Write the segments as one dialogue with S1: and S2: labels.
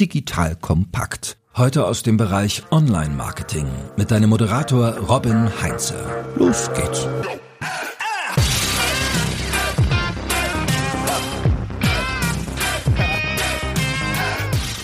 S1: digital kompakt. Heute aus dem Bereich Online-Marketing mit deinem Moderator Robin Heinze. Los geht's.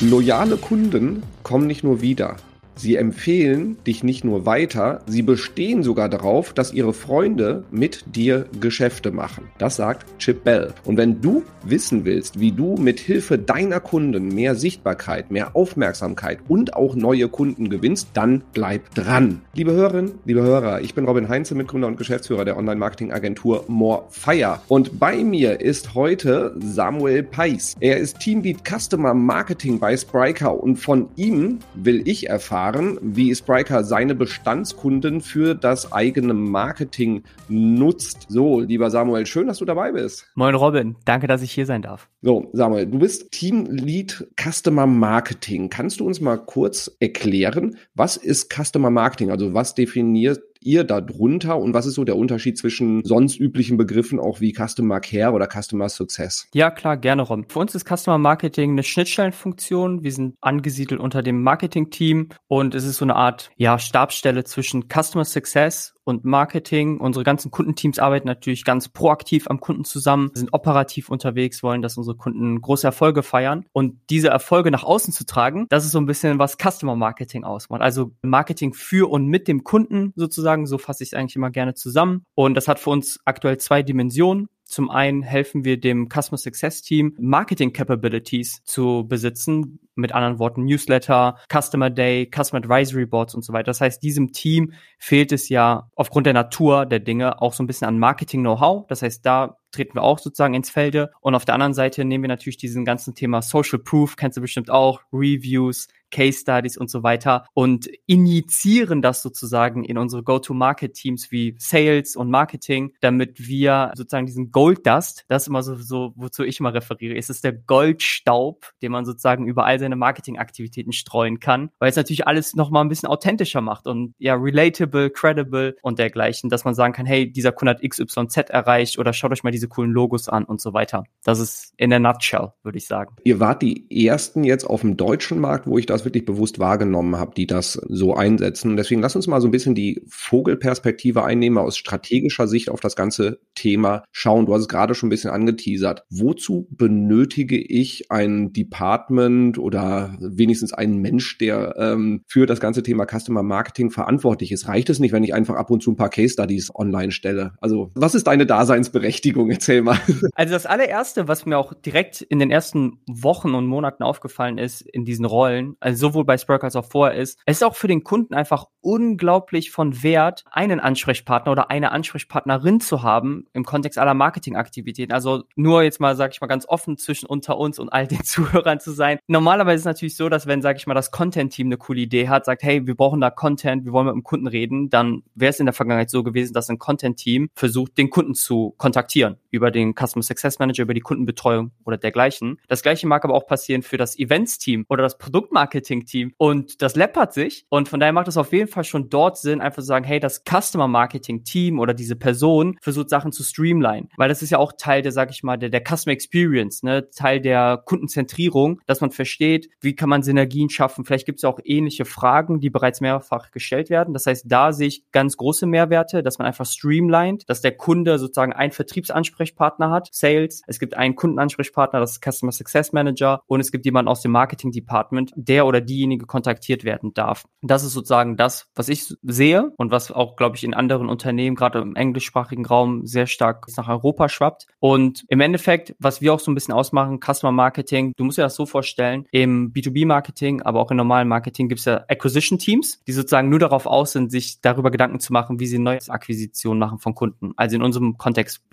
S2: Loyale Kunden kommen nicht nur wieder, Sie empfehlen dich nicht nur weiter, sie bestehen sogar darauf, dass ihre Freunde mit dir Geschäfte machen. Das sagt Chip Bell. Und wenn du wissen willst, wie du mit Hilfe deiner Kunden mehr Sichtbarkeit, mehr Aufmerksamkeit und auch neue Kunden gewinnst, dann bleib dran. Liebe Hörerinnen, liebe Hörer, ich bin Robin Heinze, Mitgründer und Geschäftsführer der Online-Marketing-Agentur Morefire. Und bei mir ist heute Samuel Peiss. Er ist Teamlead Customer Marketing bei Spryker und von ihm will ich erfahren, erfahren, wie Spriker seine Bestandskunden für das eigene Marketing nutzt. So, lieber Samuel, schön, dass du dabei bist.
S3: Moin Robin, danke, dass ich hier sein darf.
S2: So, Samuel, du bist Team Lead Customer Marketing. Kannst du uns mal kurz erklären, was ist Customer Marketing? Also was definiert ihr da drunter und was ist so der Unterschied zwischen sonst üblichen Begriffen auch wie Customer Care oder Customer Success?
S3: Ja, klar, gerne, Ron. Für uns ist Customer Marketing eine Schnittstellenfunktion. Wir sind angesiedelt unter dem Marketing-Team und es ist so eine Art, ja, Stabsstelle zwischen Customer Success und Marketing. Unsere ganzen Kundenteams arbeiten natürlich ganz proaktiv am Kunden zusammen, sind operativ unterwegs, wollen, dass unsere Kunden große Erfolge feiern. Und diese Erfolge nach außen zu tragen, das ist so ein bisschen, was Customer Marketing ausmacht. Also Marketing für und mit dem Kunden sozusagen, so fasse ich es eigentlich immer gerne zusammen. Und das hat für uns aktuell zwei Dimensionen. Zum einen helfen wir dem Customer Success Team, Marketing Capabilities zu besitzen. Mit anderen Worten, Newsletter, Customer Day, Customer Advisory Boards und so weiter. Das heißt, diesem Team fehlt es ja aufgrund der Natur der Dinge auch so ein bisschen an Marketing Know-how. Das heißt, da treten wir auch sozusagen ins Felde. Und auf der anderen Seite nehmen wir natürlich diesen ganzen Thema Social Proof, kennst du bestimmt auch, Reviews, Case Studies und so weiter und injizieren das sozusagen in unsere Go-to-Market-Teams wie Sales und Marketing, damit wir sozusagen diesen Gold Dust, das ist immer so, so wozu ich immer referiere, ist es der Goldstaub, den man sozusagen über all seine Marketingaktivitäten streuen kann, weil es natürlich alles nochmal ein bisschen authentischer macht und ja, relatable, credible und dergleichen, dass man sagen kann, hey, dieser Kunde hat XYZ erreicht oder schaut euch mal diese coolen Logos an und so weiter. Das ist in der Nutshell, würde ich sagen.
S2: Ihr wart die ersten jetzt auf dem deutschen Markt, wo ich das wirklich bewusst wahrgenommen habe, die das so einsetzen. Deswegen lass uns mal so ein bisschen die Vogelperspektive einnehmen, aus strategischer Sicht auf das ganze Thema schauen. Du hast es gerade schon ein bisschen angeteasert. Wozu benötige ich ein Department oder wenigstens einen Mensch, der ähm, für das ganze Thema Customer Marketing verantwortlich ist? Reicht es nicht, wenn ich einfach ab und zu ein paar Case Studies online stelle? Also, was ist deine Daseinsberechtigung? Erzähl mal.
S3: Also das allererste, was mir auch direkt in den ersten Wochen und Monaten aufgefallen ist in diesen Rollen, also sowohl bei Spark als auch vorher ist, es ist auch für den Kunden einfach unglaublich von Wert, einen Ansprechpartner oder eine Ansprechpartnerin zu haben im Kontext aller Marketingaktivitäten. Also nur jetzt mal, sag ich mal, ganz offen zwischen unter uns und all den Zuhörern zu sein. Normalerweise ist es natürlich so, dass wenn, sag ich mal, das Content-Team eine coole Idee hat, sagt, hey, wir brauchen da Content, wir wollen mit dem Kunden reden, dann wäre es in der Vergangenheit so gewesen, dass ein Content-Team versucht, den Kunden zu kontaktieren über den Customer Success Manager, über die Kundenbetreuung oder dergleichen. Das gleiche mag aber auch passieren für das Events-Team oder das Produktmarketing Marketing-Team. Und das läppert sich. Und von daher macht es auf jeden Fall schon dort Sinn, einfach zu sagen, hey, das Customer Marketing-Team oder diese Person versucht Sachen zu streamline. Weil das ist ja auch Teil der, sag ich mal, der, der Customer Experience, ne? Teil der Kundenzentrierung, dass man versteht, wie kann man Synergien schaffen. Vielleicht gibt es ja auch ähnliche Fragen, die bereits mehrfach gestellt werden. Das heißt, da sehe ich ganz große Mehrwerte, dass man einfach streamlined, dass der Kunde sozusagen einen Vertriebsansprechpartner hat, Sales. Es gibt einen Kundenansprechpartner, das ist Customer Success Manager und es gibt jemanden aus dem Marketing Department, der oder diejenige kontaktiert werden darf. Das ist sozusagen das, was ich sehe und was auch, glaube ich, in anderen Unternehmen, gerade im englischsprachigen Raum, sehr stark nach Europa schwappt. Und im Endeffekt, was wir auch so ein bisschen ausmachen, Customer Marketing, du musst dir das so vorstellen, im B2B-Marketing, aber auch im normalen Marketing gibt es ja Acquisition-Teams, die sozusagen nur darauf aus sind, sich darüber Gedanken zu machen, wie sie neue Akquisitionen machen von Kunden. Also in unserem Kontext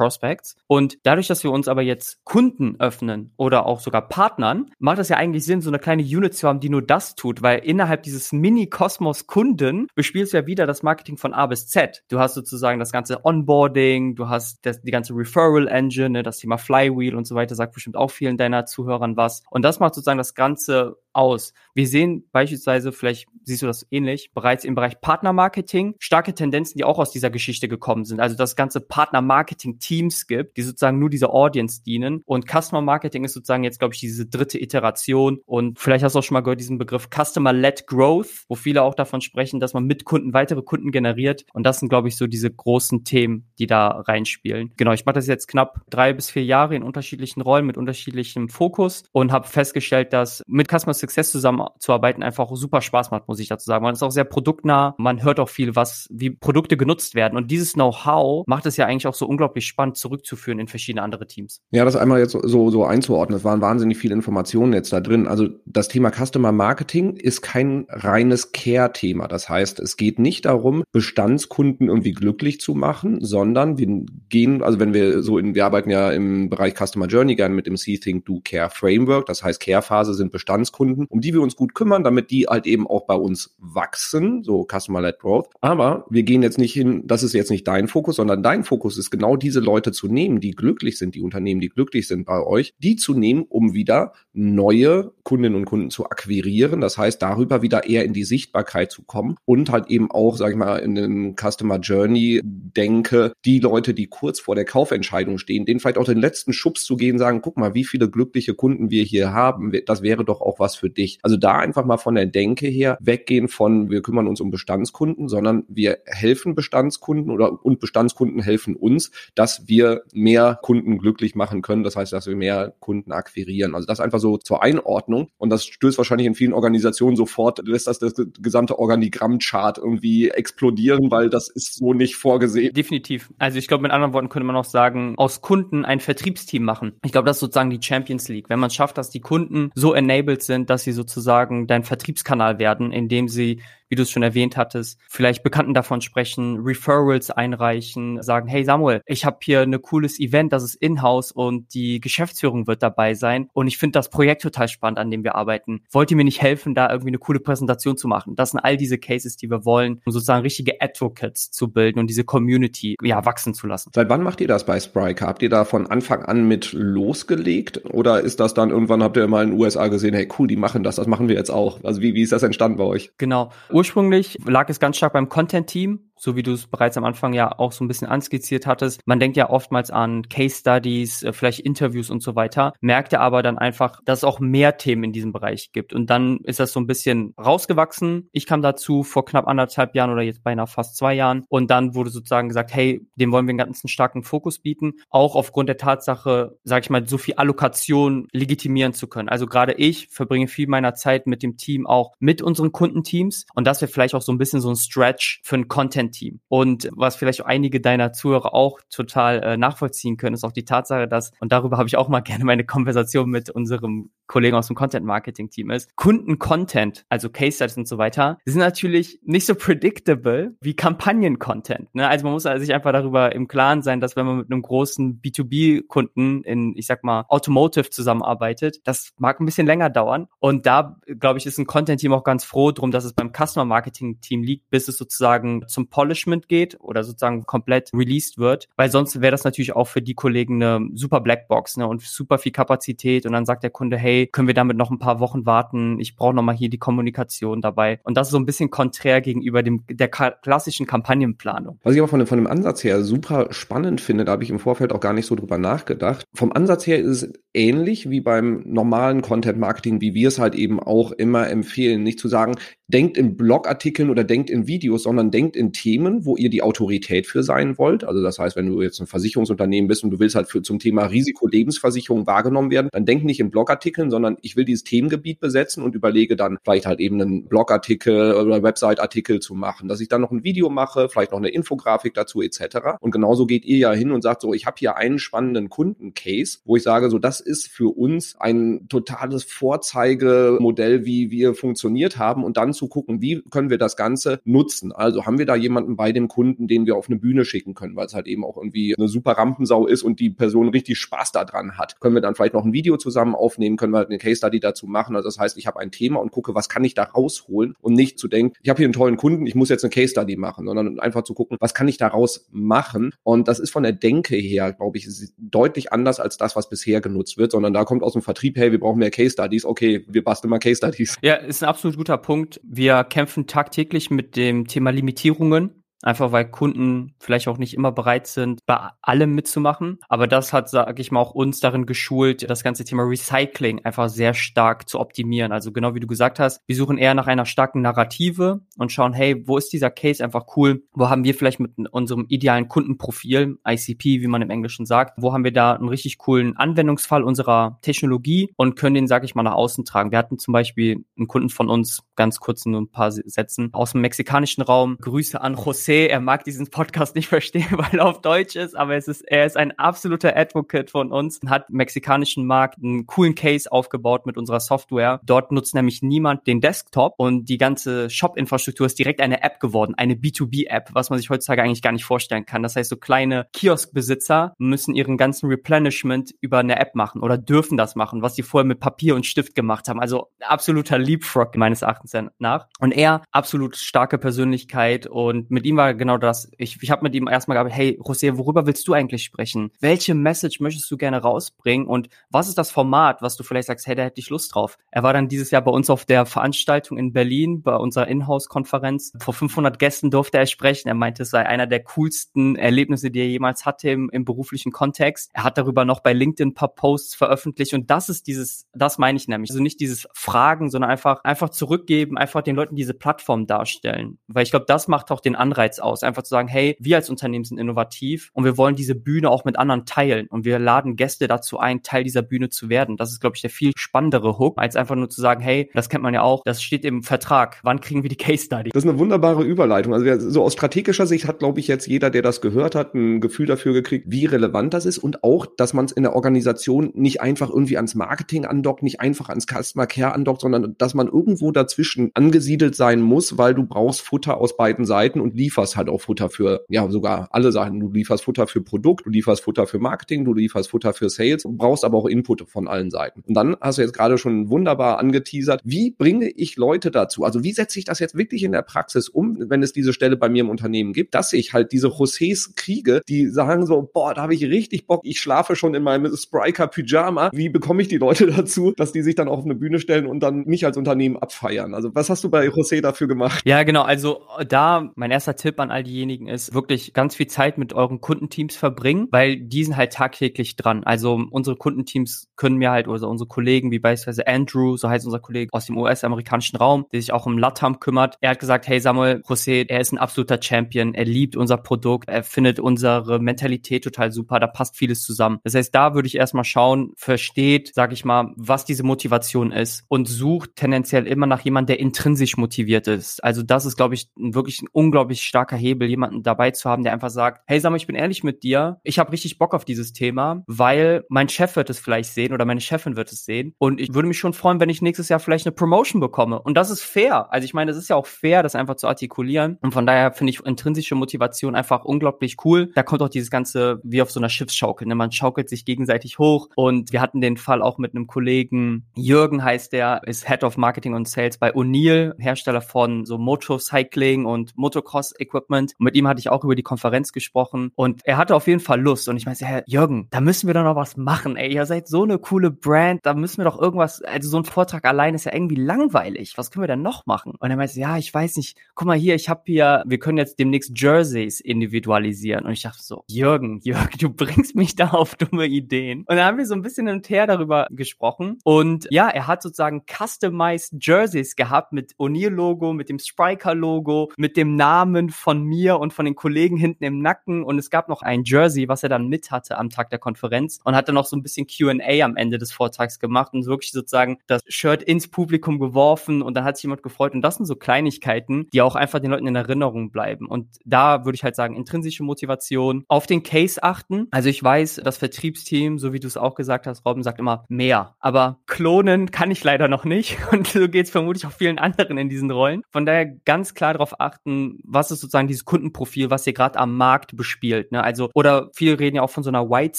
S3: B2B-Prospects. Und dadurch, dass wir uns aber jetzt Kunden öffnen oder auch sogar Partnern, macht das ja eigentlich Sinn, so eine kleine Unit Unit zu haben, die nur das tut, weil innerhalb dieses Mini-Kosmos Kunden bespielst du ja wieder das Marketing von A bis Z. Du hast sozusagen das ganze Onboarding, du hast das, die ganze Referral Engine, ne, das Thema Flywheel und so weiter, sagt bestimmt auch vielen deiner Zuhörern was. Und das macht sozusagen das ganze aus? Wir sehen beispielsweise, vielleicht siehst du das ähnlich, bereits im Bereich Partnermarketing starke Tendenzen, die auch aus dieser Geschichte gekommen sind. Also das ganze Partnermarketing-Teams gibt, die sozusagen nur dieser Audience dienen. Und Customer Marketing ist sozusagen jetzt, glaube ich, diese dritte Iteration. Und vielleicht hast du auch schon mal gehört, diesen Begriff Customer-led Growth, wo viele auch davon sprechen, dass man mit Kunden weitere Kunden generiert. Und das sind, glaube ich, so diese großen Themen, die da reinspielen. Genau, ich mache das jetzt knapp drei bis vier Jahre in unterschiedlichen Rollen mit unterschiedlichem Fokus und habe festgestellt, dass mit Customer Success zusammenzuarbeiten einfach super Spaß macht, muss ich dazu sagen. Man ist auch sehr produktnah, man hört auch viel, was, wie Produkte genutzt werden. Und dieses Know-how macht es ja eigentlich auch so unglaublich spannend zurückzuführen in verschiedene andere Teams.
S2: Ja, das einmal jetzt so, so einzuordnen. Es waren wahnsinnig viele Informationen jetzt da drin. Also das Thema Customer Marketing ist kein reines Care-Thema. Das heißt, es geht nicht darum, Bestandskunden irgendwie glücklich zu machen, sondern wir gehen, also wenn wir so in, wir arbeiten ja im Bereich Customer Journey gerne mit dem See Think Do Care Framework. Das heißt, Care-Phase sind Bestandskunden, um die wir uns gut kümmern, damit die halt eben auch bei uns wachsen, so Customer-led Growth. Aber wir gehen jetzt nicht hin, das ist jetzt nicht dein Fokus, sondern dein Fokus ist genau diese Leute zu nehmen, die glücklich sind, die Unternehmen, die glücklich sind bei euch, die zu nehmen, um wieder neue Kundinnen und Kunden zu akquirieren. Das heißt, darüber wieder eher in die Sichtbarkeit zu kommen und halt eben auch, sag ich mal, in den Customer Journey denke, die Leute, die kurz vor der Kaufentscheidung stehen, denen vielleicht auch den letzten Schubs zu gehen, sagen, guck mal, wie viele glückliche Kunden wir hier haben. Das wäre doch auch was für dich. Also da einfach mal von der Denke her weggehen von, wir kümmern uns um Bestandskunden, sondern wir helfen Bestandskunden oder und Bestandskunden helfen uns, dass wir mehr Kunden glücklich machen können. Das heißt, dass wir mehr Kunden akquirieren. Also das einfach so zur Einordnung. Und das stößt wahrscheinlich in vielen Organisationen sofort, lässt das das gesamte Organigrammchart irgendwie explodieren, weil das ist so nicht vorgesehen.
S3: Definitiv. Also ich glaube, mit anderen Worten könnte man auch sagen, aus Kunden ein Vertriebsteam machen. Ich glaube, das ist sozusagen die Champions League. Wenn man schafft, dass die Kunden so enabled sind, dass sie sozusagen dein Vertriebskanal werden, indem sie wie du es schon erwähnt hattest, vielleicht Bekannten davon sprechen, Referrals einreichen, sagen, hey Samuel, ich habe hier ein cooles Event, das ist in-house und die Geschäftsführung wird dabei sein und ich finde das Projekt total spannend, an dem wir arbeiten. Wollt ihr mir nicht helfen, da irgendwie eine coole Präsentation zu machen? Das sind all diese Cases, die wir wollen, um sozusagen richtige Advocates zu bilden und diese Community ja wachsen zu lassen.
S2: Seit wann macht ihr das bei Spryker? Habt ihr da von Anfang an mit losgelegt oder ist das dann irgendwann habt ihr mal in den USA gesehen, hey cool, die machen das, das machen wir jetzt auch. Also wie, wie ist das entstanden bei euch?
S3: Genau. Ursprünglich lag es ganz stark beim Content-Team so wie du es bereits am Anfang ja auch so ein bisschen anskizziert hattest. Man denkt ja oftmals an Case Studies, äh, vielleicht Interviews und so weiter, merkte aber dann einfach, dass es auch mehr Themen in diesem Bereich gibt. Und dann ist das so ein bisschen rausgewachsen. Ich kam dazu vor knapp anderthalb Jahren oder jetzt beinahe fast zwei Jahren. Und dann wurde sozusagen gesagt, hey, dem wollen wir einen ganzen starken Fokus bieten. Auch aufgrund der Tatsache, sage ich mal, so viel Allokation legitimieren zu können. Also gerade ich verbringe viel meiner Zeit mit dem Team auch mit unseren Kundenteams. Und das wäre vielleicht auch so ein bisschen so ein Stretch für ein Content Team. Und was vielleicht einige deiner Zuhörer auch total äh, nachvollziehen können, ist auch die Tatsache, dass, und darüber habe ich auch mal gerne meine Konversation mit unserem Kollegen aus dem Content Marketing Team ist, Kunden-Content, also Case Studies und so weiter, sind natürlich nicht so predictable wie Kampagnen-Content. Ne? Also man muss also sich einfach darüber im Klaren sein, dass wenn man mit einem großen B2B-Kunden in, ich sag mal, Automotive zusammenarbeitet, das mag ein bisschen länger dauern. Und da, glaube ich, ist ein Content-Team auch ganz froh drum, dass es beim Customer Marketing Team liegt, bis es sozusagen zum Polishment geht oder sozusagen komplett released wird, weil sonst wäre das natürlich auch für die Kollegen eine super Blackbox ne, und super viel Kapazität und dann sagt der Kunde, hey, können wir damit noch ein paar Wochen warten? Ich brauche noch mal hier die Kommunikation dabei und das ist so ein bisschen konträr gegenüber dem der klassischen Kampagnenplanung.
S2: Was ich aber von von dem Ansatz her super spannend finde, da habe ich im Vorfeld auch gar nicht so drüber nachgedacht. Vom Ansatz her ist es ähnlich wie beim normalen Content Marketing, wie wir es halt eben auch immer empfehlen, nicht zu sagen, denkt in Blogartikeln oder denkt in Videos, sondern denkt in Themen Themen, wo ihr die Autorität für sein wollt. Also das heißt, wenn du jetzt ein Versicherungsunternehmen bist und du willst halt für, zum Thema Risikolebensversicherung wahrgenommen werden, dann denk nicht in Blogartikeln, sondern ich will dieses Themengebiet besetzen und überlege dann vielleicht halt eben einen Blogartikel oder Website-Artikel zu machen, dass ich dann noch ein Video mache, vielleicht noch eine Infografik dazu etc. Und genauso geht ihr ja hin und sagt so, ich habe hier einen spannenden Kundencase, wo ich sage, so das ist für uns ein totales Vorzeigemodell, wie wir funktioniert haben und dann zu gucken, wie können wir das Ganze nutzen. Also haben wir da jemanden jemanden bei dem Kunden, den wir auf eine Bühne schicken können, weil es halt eben auch irgendwie eine super Rampensau ist und die Person richtig Spaß daran hat. Können wir dann vielleicht noch ein Video zusammen aufnehmen, können wir halt eine Case Study dazu machen. Also das heißt, ich habe ein Thema und gucke, was kann ich da rausholen und nicht zu denken, ich habe hier einen tollen Kunden, ich muss jetzt eine Case Study machen, sondern einfach zu gucken, was kann ich daraus machen. Und das ist von der Denke her, glaube ich, deutlich anders als das, was bisher genutzt wird, sondern da kommt aus dem Vertrieb, hey, wir brauchen mehr Case Studies, okay, wir basteln mal Case Studies.
S3: Ja, ist ein absolut guter Punkt. Wir kämpfen tagtäglich mit dem Thema Limitierungen Einfach weil Kunden vielleicht auch nicht immer bereit sind, bei allem mitzumachen. Aber das hat, sage ich mal, auch uns darin geschult, das ganze Thema Recycling einfach sehr stark zu optimieren. Also genau wie du gesagt hast, wir suchen eher nach einer starken Narrative und schauen, hey, wo ist dieser Case einfach cool? Wo haben wir vielleicht mit unserem idealen Kundenprofil, ICP, wie man im Englischen sagt, wo haben wir da einen richtig coolen Anwendungsfall unserer Technologie und können den, sage ich mal, nach außen tragen. Wir hatten zum Beispiel einen Kunden von uns, ganz kurz in ein paar Sätzen, aus dem mexikanischen Raum. Grüße an José José, er mag diesen Podcast nicht verstehen, weil er auf Deutsch ist, aber es ist, er ist ein absoluter Advocate von uns, hat im mexikanischen Markt einen coolen Case aufgebaut mit unserer Software. Dort nutzt nämlich niemand den Desktop und die ganze Shop-Infrastruktur ist direkt eine App geworden, eine B2B-App, was man sich heutzutage eigentlich gar nicht vorstellen kann. Das heißt, so kleine Kioskbesitzer müssen ihren ganzen Replenishment über eine App machen oder dürfen das machen, was sie vorher mit Papier und Stift gemacht haben. Also absoluter Leapfrog meines Erachtens nach. Und er, absolut starke Persönlichkeit und mit ihm war genau das. Ich, ich habe mit ihm erstmal gehabt, hey, José, worüber willst du eigentlich sprechen? Welche Message möchtest du gerne rausbringen? Und was ist das Format, was du vielleicht sagst, hey, da hätte ich Lust drauf? Er war dann dieses Jahr bei uns auf der Veranstaltung in Berlin, bei unserer Inhouse-Konferenz. Vor 500 Gästen durfte er sprechen. Er meinte, es sei einer der coolsten Erlebnisse, die er jemals hatte im, im beruflichen Kontext. Er hat darüber noch bei LinkedIn ein paar Posts veröffentlicht. Und das ist dieses, das meine ich nämlich. Also nicht dieses Fragen, sondern einfach, einfach zurückgeben, einfach den Leuten diese Plattform darstellen. Weil ich glaube, das macht auch den Anreiz Anreiz aus, einfach zu sagen, hey, wir als Unternehmen sind innovativ und wir wollen diese Bühne auch mit anderen teilen und wir laden Gäste dazu ein, Teil dieser Bühne zu werden. Das ist, glaube ich, der viel spannendere Hook, als einfach nur zu sagen, hey, das kennt man ja auch, das steht im Vertrag. Wann kriegen wir die Case Study?
S2: Das ist eine wunderbare Überleitung. Also so aus strategischer Sicht hat, glaube ich, jetzt jeder, der das gehört hat, ein Gefühl dafür gekriegt, wie relevant das ist und auch, dass man es in der Organisation nicht einfach irgendwie ans Marketing andockt, nicht einfach ans Customer Care andockt, sondern dass man irgendwo dazwischen angesiedelt sein muss, weil du brauchst Futter aus beiden Seiten und lieferst lieferst halt auch Futter für, ja, sogar alle Sachen. Du lieferst Futter für Produkt, du lieferst Futter für Marketing, du lieferst Futter für Sales und brauchst aber auch Input von allen Seiten. Und dann hast du jetzt gerade schon wunderbar angeteasert, wie bringe ich Leute dazu? Also wie setze ich das jetzt wirklich in der Praxis um, wenn es diese Stelle bei mir im Unternehmen gibt, dass ich halt diese Josés kriege, die sagen so, boah, da habe ich richtig Bock, ich schlafe schon in meinem Spriker Pyjama. Wie bekomme ich die Leute dazu, dass die sich dann auf eine Bühne stellen und dann mich als Unternehmen abfeiern? Also was hast du bei José dafür gemacht?
S3: Ja, genau. Also da mein erster Tipp an all diejenigen ist, wirklich ganz viel Zeit mit euren Kundenteams verbringen, weil die sind halt tagtäglich dran. Also unsere Kundenteams können mir halt, oder unsere Kollegen, wie beispielsweise Andrew, so heißt unser Kollege aus dem US-amerikanischen Raum, der sich auch um LATAM kümmert, er hat gesagt, hey Samuel, José, er ist ein absoluter Champion, er liebt unser Produkt, er findet unsere Mentalität total super, da passt vieles zusammen. Das heißt, da würde ich erstmal schauen, versteht, sag ich mal, was diese Motivation ist und sucht tendenziell immer nach jemandem, der intrinsisch motiviert ist. Also das ist, glaube ich, wirklich ein unglaublich starker Hebel jemanden dabei zu haben, der einfach sagt, hey Sam, ich bin ehrlich mit dir, ich habe richtig Bock auf dieses Thema, weil mein Chef wird es vielleicht sehen oder meine Chefin wird es sehen und ich würde mich schon freuen, wenn ich nächstes Jahr vielleicht eine Promotion bekomme. Und das ist fair. Also ich meine, das ist ja auch fair, das einfach zu artikulieren. Und von daher finde ich intrinsische Motivation einfach unglaublich cool. Da kommt auch dieses ganze wie auf so einer Schiffsschaukel. Ne? Man schaukelt sich gegenseitig hoch. Und wir hatten den Fall auch mit einem Kollegen, Jürgen heißt der, ist Head of Marketing und Sales bei O'Neill, Hersteller von so Motorcycling und Motocross Equipment. Und mit ihm hatte ich auch über die Konferenz gesprochen und er hatte auf jeden Fall Lust. Und ich meinte, Herr Jürgen, da müssen wir doch noch was machen. Ey, ihr seid so eine coole Brand, da müssen wir doch irgendwas, also so ein Vortrag allein ist ja irgendwie langweilig. Was können wir denn noch machen? Und er meinte, ja, ich weiß nicht, guck mal hier, ich habe hier, wir können jetzt demnächst Jerseys individualisieren. Und ich dachte so, Jürgen, Jürgen, du bringst mich da auf dumme Ideen. Und dann haben wir so ein bisschen und her darüber gesprochen. Und ja, er hat sozusagen customized Jerseys gehabt mit O'Neill-Logo, mit dem Spriker-Logo, mit dem Namen von mir und von den Kollegen hinten im Nacken. Und es gab noch ein Jersey, was er dann mit hatte am Tag der Konferenz und hat dann noch so ein bisschen Q&A am Ende des Vortrags gemacht und wirklich sozusagen das Shirt ins Publikum geworfen. Und dann hat sich jemand gefreut. Und das sind so Kleinigkeiten, die auch einfach den Leuten in Erinnerung bleiben. Und da würde ich halt sagen, intrinsische Motivation, auf den Case achten. Also ich weiß, das Vertriebsteam, so wie du es auch gesagt hast, Robin sagt immer mehr, aber klonen kann ich leider noch nicht. Und so geht es vermutlich auch vielen anderen in diesen Rollen. Von daher ganz klar darauf achten, was ist sozusagen dieses Kundenprofil, was ihr gerade am Markt bespielt. Ne? Also, oder viele reden ja auch von so einer White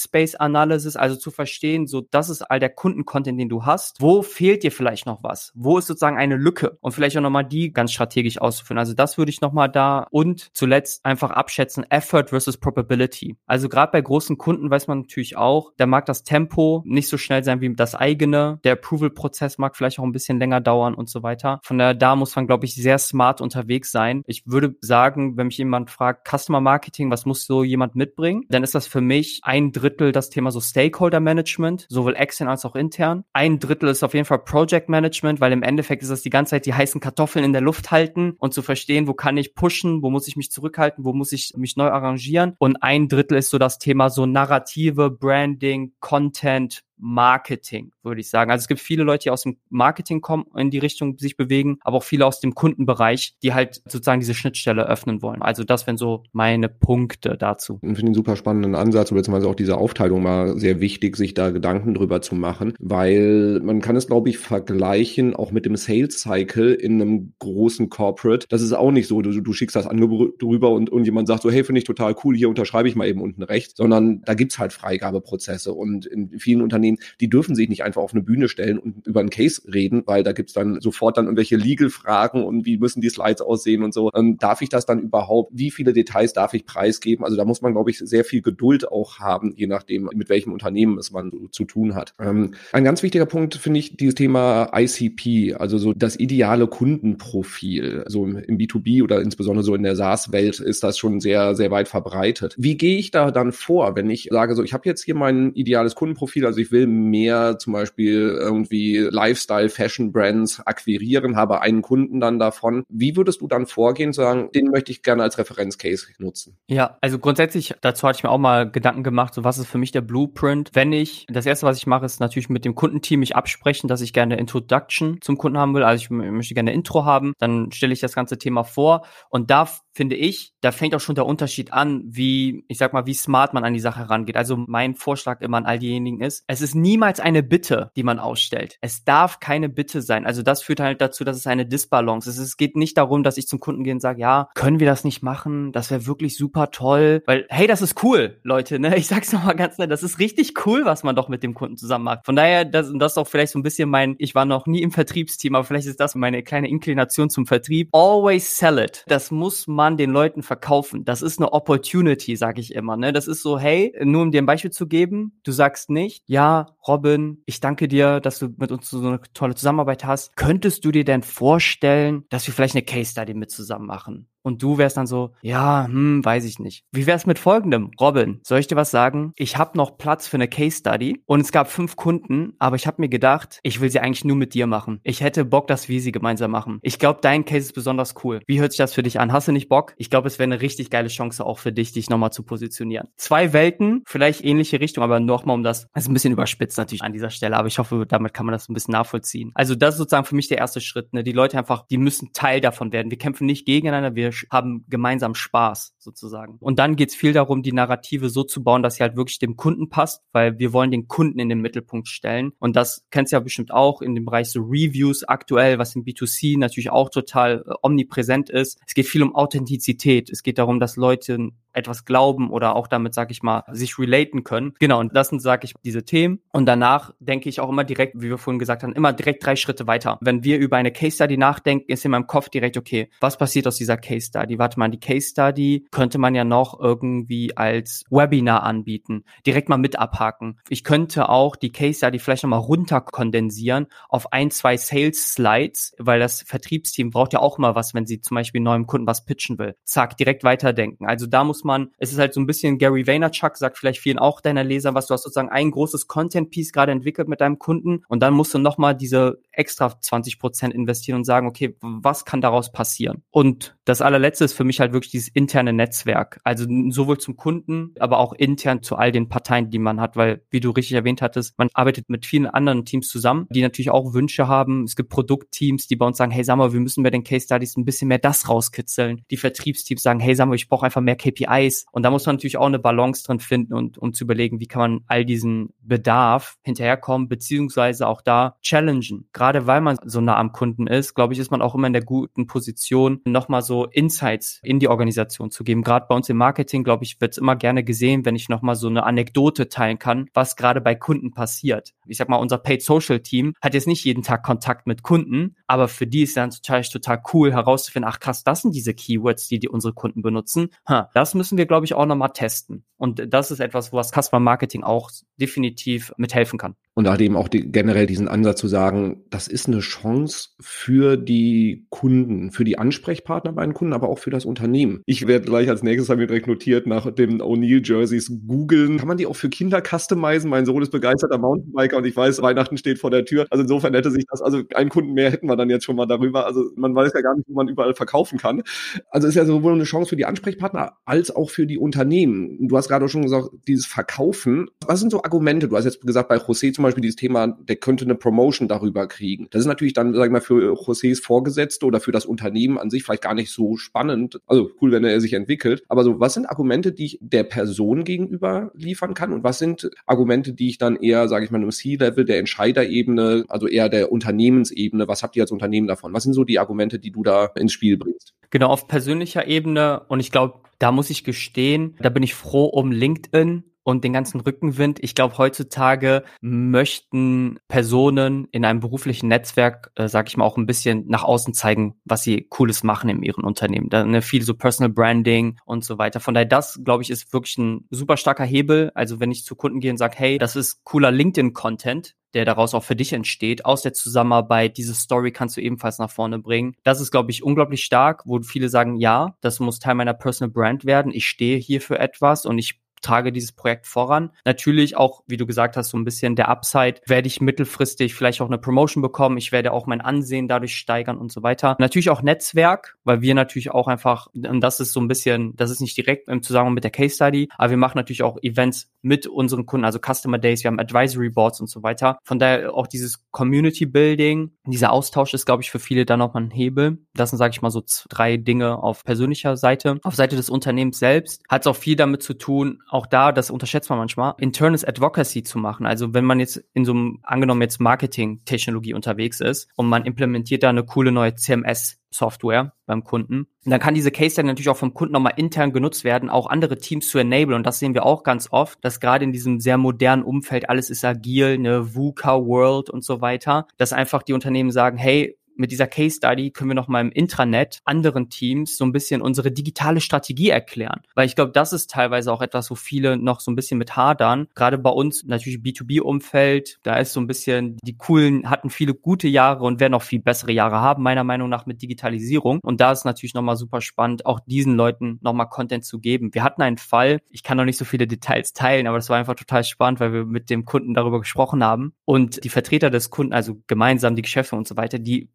S3: Space Analysis, also zu verstehen, so das ist all der Kundencontent, den du hast. Wo fehlt dir vielleicht noch was? Wo ist sozusagen eine Lücke? Und vielleicht auch nochmal die ganz strategisch auszuführen. Also das würde ich nochmal da und zuletzt einfach abschätzen, Effort versus Probability. Also gerade bei großen Kunden weiß man natürlich auch, da mag das Tempo nicht so schnell sein wie das eigene. Der Approval-Prozess mag vielleicht auch ein bisschen länger dauern und so weiter. Von daher, da muss man, glaube ich, sehr smart unterwegs sein. Ich würde sagen, wenn mich jemand fragt, Customer Marketing, was muss so jemand mitbringen, dann ist das für mich ein Drittel das Thema so Stakeholder Management, sowohl extern als auch intern. Ein Drittel ist auf jeden Fall Project Management, weil im Endeffekt ist das die ganze Zeit die heißen Kartoffeln in der Luft halten und zu verstehen, wo kann ich pushen, wo muss ich mich zurückhalten, wo muss ich mich neu arrangieren. Und ein Drittel ist so das Thema so Narrative, Branding, Content, Marketing, würde ich sagen. Also es gibt viele Leute, die aus dem Marketing kommen, in die Richtung sich bewegen, aber auch viele aus dem Kundenbereich, die halt sozusagen diese Schnittstelle öffnen wollen. Also das wären so meine Punkte dazu.
S2: Ich finde einen super spannenden Ansatz, beziehungsweise auch diese Aufteilung mal sehr wichtig, sich da Gedanken drüber zu machen, weil man kann es, glaube ich, vergleichen auch mit dem Sales Cycle in einem großen Corporate. Das ist auch nicht so, du, du schickst das Angebot drüber und, und jemand sagt so, hey, finde ich total cool, hier unterschreibe ich mal eben unten rechts, sondern da gibt's halt Freigabeprozesse und in vielen Unternehmen Unternehmen, die dürfen sich nicht einfach auf eine Bühne stellen und über einen Case reden, weil da gibt's dann sofort dann irgendwelche Legal-Fragen und wie müssen die Slides aussehen und so. Ähm, darf ich das dann überhaupt? Wie viele Details darf ich preisgeben? Also da muss man, glaube ich, sehr viel Geduld auch haben, je nachdem, mit welchem Unternehmen es man zu tun hat. Ähm, ein ganz wichtiger Punkt finde ich dieses Thema ICP, also so das ideale Kundenprofil. So im B2B oder insbesondere so in der SaaS-Welt ist das schon sehr, sehr weit verbreitet. Wie gehe ich da dann vor, wenn ich sage, so ich habe jetzt hier mein ideales Kundenprofil, also ich will mehr zum Beispiel irgendwie Lifestyle, Fashion Brands akquirieren, habe einen Kunden dann davon. Wie würdest du dann vorgehen, sagen, den möchte ich gerne als Referenzcase nutzen?
S3: Ja, also grundsätzlich, dazu hatte ich mir auch mal Gedanken gemacht, so was ist für mich der Blueprint? Wenn ich, das erste, was ich mache, ist natürlich mit dem Kundenteam mich absprechen, dass ich gerne Introduction zum Kunden haben will. Also ich möchte gerne Intro haben. Dann stelle ich das ganze Thema vor und da finde ich, da fängt auch schon der Unterschied an, wie, ich sag mal, wie smart man an die Sache rangeht. Also mein Vorschlag immer an all diejenigen ist, es ist niemals eine Bitte, die man ausstellt. Es darf keine Bitte sein. Also das führt halt dazu, dass es eine Disbalance ist. Es geht nicht darum, dass ich zum Kunden gehe und sage, ja, können wir das nicht machen? Das wäre wirklich super toll. Weil, hey, das ist cool, Leute, ne? Ich sag's nochmal ganz nett, das ist richtig cool, was man doch mit dem Kunden zusammen macht. Von daher, das, das ist auch vielleicht so ein bisschen mein, ich war noch nie im Vertriebsteam, aber vielleicht ist das meine kleine Inklination zum Vertrieb. Always sell it. Das muss man den Leuten verkaufen. Das ist eine Opportunity, sage ich immer. Ne? Das ist so, hey, nur um dir ein Beispiel zu geben, du sagst nicht, ja, Robin, ich danke dir, dass du mit uns so eine tolle Zusammenarbeit hast. Könntest du dir denn vorstellen, dass wir vielleicht eine Case Study mit zusammen machen? Und du wärst dann so, ja, hm, weiß ich nicht. Wie wär's mit folgendem? Robin, soll ich dir was sagen? Ich habe noch Platz für eine Case Study und es gab fünf Kunden, aber ich habe mir gedacht, ich will sie eigentlich nur mit dir machen. Ich hätte Bock, dass wir sie gemeinsam machen. Ich glaube, dein Case ist besonders cool. Wie hört sich das für dich an? Hast du nicht Bock? Ich glaube, es wäre eine richtig geile Chance auch für dich, dich nochmal zu positionieren. Zwei Welten, vielleicht ähnliche Richtung, aber nochmal um das, das ist ein bisschen überspitzt natürlich an dieser Stelle, aber ich hoffe, damit kann man das ein bisschen nachvollziehen. Also das ist sozusagen für mich der erste Schritt. Ne? Die Leute einfach, die müssen Teil davon werden. Wir kämpfen nicht gegeneinander, wir haben gemeinsam Spaß sozusagen. Und dann geht es viel darum, die Narrative so zu bauen, dass sie halt wirklich dem Kunden passt, weil wir wollen den Kunden in den Mittelpunkt stellen. Und das kennst du ja bestimmt auch in dem Bereich so Reviews aktuell, was im B2C natürlich auch total äh, omnipräsent ist. Es geht viel um Authentizität. Es geht darum, dass Leute etwas glauben oder auch damit, sag ich mal, sich relaten können. Genau, und das sind, sag ich, diese Themen. Und danach denke ich auch immer direkt, wie wir vorhin gesagt haben, immer direkt drei Schritte weiter. Wenn wir über eine Case Study nachdenken, ist in meinem Kopf direkt, okay, was passiert aus dieser Case Study? Warte mal, die Case Study könnte man ja noch irgendwie als Webinar anbieten, direkt mal mit abhaken. Ich könnte auch die Case Study vielleicht nochmal runterkondensieren auf ein, zwei Sales Slides, weil das Vertriebsteam braucht ja auch mal was, wenn sie zum Beispiel neuem Kunden was pitchen will. Zack, direkt weiterdenken. Also da muss man, es ist halt so ein bisschen Gary Vaynerchuk, sagt vielleicht vielen auch deiner Leser, was du hast sozusagen ein großes Content-Piece gerade entwickelt mit deinem Kunden und dann musst du nochmal diese extra 20 Prozent investieren und sagen, okay, was kann daraus passieren? Und das allerletzte ist für mich halt wirklich dieses interne Netzwerk. Also sowohl zum Kunden, aber auch intern zu all den Parteien, die man hat, weil, wie du richtig erwähnt hattest, man arbeitet mit vielen anderen Teams zusammen, die natürlich auch Wünsche haben. Es gibt Produktteams, die bei uns sagen, hey, sag wir müssen bei den Case Studies ein bisschen mehr das rauskitzeln. Die Vertriebsteams sagen, hey, sag ich brauche einfach mehr KPIs. Und da muss man natürlich auch eine Balance drin finden und um zu überlegen, wie kann man all diesen Bedarf hinterherkommen, beziehungsweise auch da challengen. Gerade weil man so nah am Kunden ist, glaube ich, ist man auch immer in der guten Position, nochmal so Insights in die Organisation zu geben. Gerade bei uns im Marketing, glaube ich, wird es immer gerne gesehen, wenn ich nochmal so eine Anekdote teilen kann, was gerade bei Kunden passiert. Ich sag mal, unser Paid Social Team hat jetzt nicht jeden Tag Kontakt mit Kunden, aber für die ist dann total, total cool herauszufinden, ach krass, das sind diese Keywords, die, die unsere Kunden benutzen. Ha, das müssen wir, glaube ich, auch nochmal testen. Und das ist etwas, was Customer Marketing auch definitiv mithelfen kann.
S2: Und da hat eben auch die, generell diesen Ansatz zu sagen, das ist eine Chance für die Kunden, für die Ansprechpartner bei den Kunden, aber auch für das Unternehmen. Ich werde gleich als nächstes, haben wir direkt notiert, nach dem O'Neill Jerseys googeln. Kann man die auch für Kinder customizen? Mein Sohn ist begeisterter Mountainbiker und ich weiß, Weihnachten steht vor der Tür. Also insofern hätte sich das, also einen Kunden mehr hätten wir dann jetzt schon mal darüber. Also man weiß ja gar nicht, wo man überall verkaufen kann. Also ist ja sowohl eine Chance für die Ansprechpartner als auch für die Unternehmen. Du hast gerade schon gesagt, dieses Verkaufen. Was sind so Argumente? Du hast jetzt gesagt, bei José zum Beispiel dieses Thema, der könnte eine Promotion darüber kriegen. Das ist natürlich dann, sag ich mal, für Josés Vorgesetzte oder für das Unternehmen an sich vielleicht gar nicht so spannend. Also cool, wenn er sich entwickelt. Aber so, was sind Argumente, die ich der Person gegenüber liefern kann? Und was sind Argumente, die ich dann eher, sage ich mal, im C-Level, der Entscheiderebene, also eher der Unternehmensebene, was habt ihr als Unternehmen davon? Was sind so die Argumente, die du da ins Spiel bringst?
S3: Genau, auf persönlicher Ebene. Und ich glaube, da muss ich gestehen, da bin ich froh um LinkedIn und den ganzen Rückenwind. Ich glaube, heutzutage möchten Personen in einem beruflichen Netzwerk, äh, sag ich mal, auch ein bisschen nach außen zeigen, was sie Cooles machen in ihren Unternehmen. Da ne, viel so Personal Branding und so weiter. Von daher, das, glaube ich, ist wirklich ein super starker Hebel. Also wenn ich zu Kunden gehe und sage, hey, das ist cooler LinkedIn-Content, der daraus auch für dich entsteht, aus der Zusammenarbeit, diese Story kannst du ebenfalls nach vorne bringen. Das ist, glaube ich, unglaublich stark, wo viele sagen, ja, das muss Teil meiner Personal Brand werden. Ich stehe hier für etwas und ich trage dieses Projekt voran. Natürlich auch, wie du gesagt hast, so ein bisschen der Upside, werde ich mittelfristig vielleicht auch eine Promotion bekommen. Ich werde auch mein Ansehen dadurch steigern und so weiter. Natürlich auch Netzwerk, weil wir natürlich auch einfach, und das ist so ein bisschen, das ist nicht direkt im Zusammenhang mit der Case Study, aber wir machen natürlich auch Events mit unseren Kunden, also Customer Days, wir haben Advisory Boards und so weiter. Von daher auch dieses Community Building, dieser Austausch ist, glaube ich, für viele dann nochmal ein Hebel. Das sind, sage ich mal, so drei Dinge auf persönlicher Seite. Auf Seite des Unternehmens selbst hat es auch viel damit zu tun, auch da, das unterschätzt man manchmal, Internal Advocacy zu machen. Also wenn man jetzt in so einem, angenommen jetzt Marketing-Technologie unterwegs ist und man implementiert da eine coole neue CMS Software beim Kunden. Und dann kann diese Case dann natürlich auch vom Kunden nochmal intern genutzt werden, auch andere Teams zu enablen. Und das sehen wir auch ganz oft, dass gerade in diesem sehr modernen Umfeld alles ist agil, eine VUCA World und so weiter, dass einfach die Unternehmen sagen, hey, mit dieser Case Study können wir noch mal im Intranet anderen Teams so ein bisschen unsere digitale Strategie erklären. Weil ich glaube, das ist teilweise auch etwas, wo viele noch so ein bisschen mit hadern. Gerade bei uns natürlich B2B-Umfeld, da ist so ein bisschen, die coolen hatten viele gute Jahre und werden noch viel bessere Jahre haben, meiner Meinung nach mit Digitalisierung. Und da ist natürlich noch mal super spannend, auch diesen Leuten noch mal Content zu geben. Wir hatten einen Fall, ich kann noch nicht so viele Details teilen, aber das war einfach total spannend, weil wir mit dem Kunden darüber gesprochen haben und die Vertreter des Kunden, also gemeinsam die Geschäfte und so weiter, die